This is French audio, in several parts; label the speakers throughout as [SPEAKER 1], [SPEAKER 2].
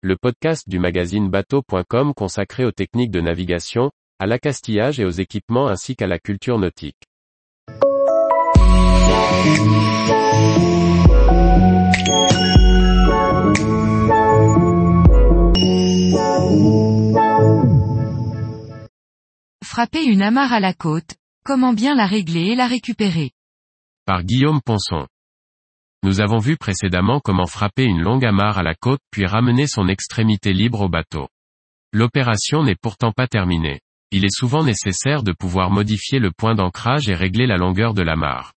[SPEAKER 1] le podcast du magazine bateau.com consacré aux techniques de navigation, à l'accastillage et aux équipements ainsi qu'à la culture nautique.
[SPEAKER 2] Frapper une amarre à la côte, comment bien la régler et la récupérer?
[SPEAKER 1] Par Guillaume Ponson. Nous avons vu précédemment comment frapper une longue amarre à la côte puis ramener son extrémité libre au bateau. L'opération n'est pourtant pas terminée. Il est souvent nécessaire de pouvoir modifier le point d'ancrage et régler la longueur de l'amarre.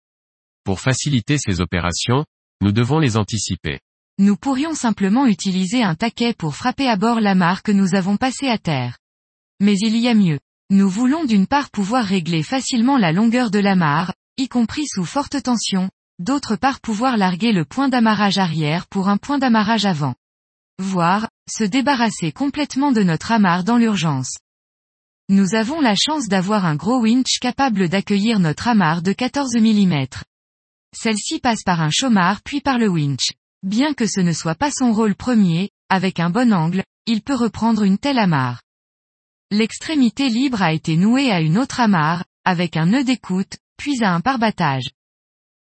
[SPEAKER 1] Pour faciliter ces opérations, nous devons les anticiper.
[SPEAKER 2] Nous pourrions simplement utiliser un taquet pour frapper à bord l'amarre que nous avons passée à terre. Mais il y a mieux. Nous voulons d'une part pouvoir régler facilement la longueur de l'amarre, y compris sous forte tension, d'autre part pouvoir larguer le point d'amarrage arrière pour un point d'amarrage avant. Voire, se débarrasser complètement de notre amarre dans l'urgence. Nous avons la chance d'avoir un gros winch capable d'accueillir notre amarre de 14 mm. Celle-ci passe par un chômard puis par le winch. Bien que ce ne soit pas son rôle premier, avec un bon angle, il peut reprendre une telle amarre. L'extrémité libre a été nouée à une autre amarre, avec un nœud d'écoute, puis à un parbattage.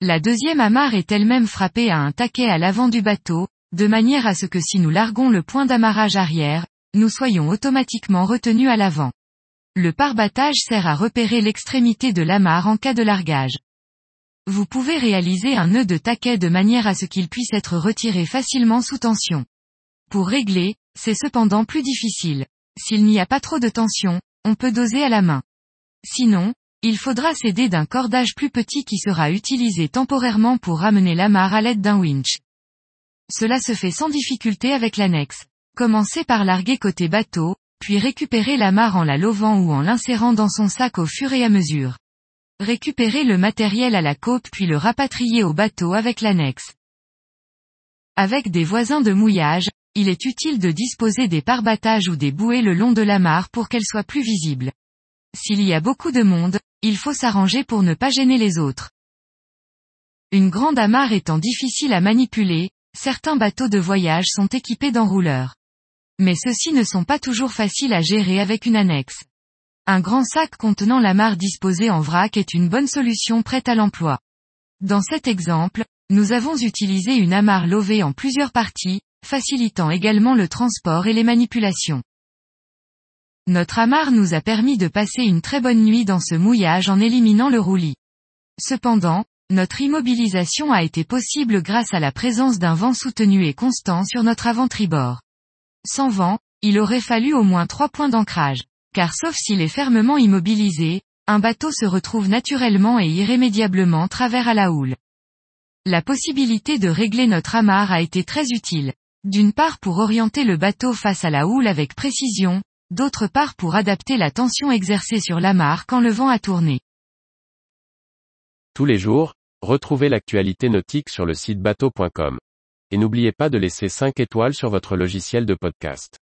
[SPEAKER 2] La deuxième amarre est elle-même frappée à un taquet à l'avant du bateau, de manière à ce que si nous larguons le point d'amarrage arrière, nous soyons automatiquement retenus à l'avant. Le parbattage sert à repérer l'extrémité de l'amarre en cas de largage. Vous pouvez réaliser un nœud de taquet de manière à ce qu'il puisse être retiré facilement sous tension. Pour régler, c'est cependant plus difficile. S'il n'y a pas trop de tension, on peut doser à la main. Sinon, il faudra s'aider d'un cordage plus petit qui sera utilisé temporairement pour ramener l'amarre à l'aide d'un winch. Cela se fait sans difficulté avec l'annexe. Commencez par larguer côté bateau, puis récupérer l'amarre en la lovant ou en l'insérant dans son sac au fur et à mesure. Récupérez le matériel à la côte puis le rapatrier au bateau avec l'annexe. Avec des voisins de mouillage, il est utile de disposer des parbattages ou des bouées le long de l'amarre pour qu'elles soient plus visibles. S'il y a beaucoup de monde, il faut s'arranger pour ne pas gêner les autres. Une grande amarre étant difficile à manipuler, certains bateaux de voyage sont équipés d'enrouleurs. Mais ceux-ci ne sont pas toujours faciles à gérer avec une annexe. Un grand sac contenant l'amarre disposée en vrac est une bonne solution prête à l'emploi. Dans cet exemple, nous avons utilisé une amarre lovée en plusieurs parties, facilitant également le transport et les manipulations. Notre amarre nous a permis de passer une très bonne nuit dans ce mouillage en éliminant le roulis. Cependant, notre immobilisation a été possible grâce à la présence d'un vent soutenu et constant sur notre avant-tribord. Sans vent, il aurait fallu au moins trois points d'ancrage. Car sauf s'il est fermement immobilisé, un bateau se retrouve naturellement et irrémédiablement travers à la houle. La possibilité de régler notre amarre a été très utile. D'une part pour orienter le bateau face à la houle avec précision, d'autre part pour adapter la tension exercée sur l'amarre quand le vent a tourné.
[SPEAKER 1] Tous les jours, retrouvez l'actualité nautique sur le site bateau.com. Et n'oubliez pas de laisser 5 étoiles sur votre logiciel de podcast.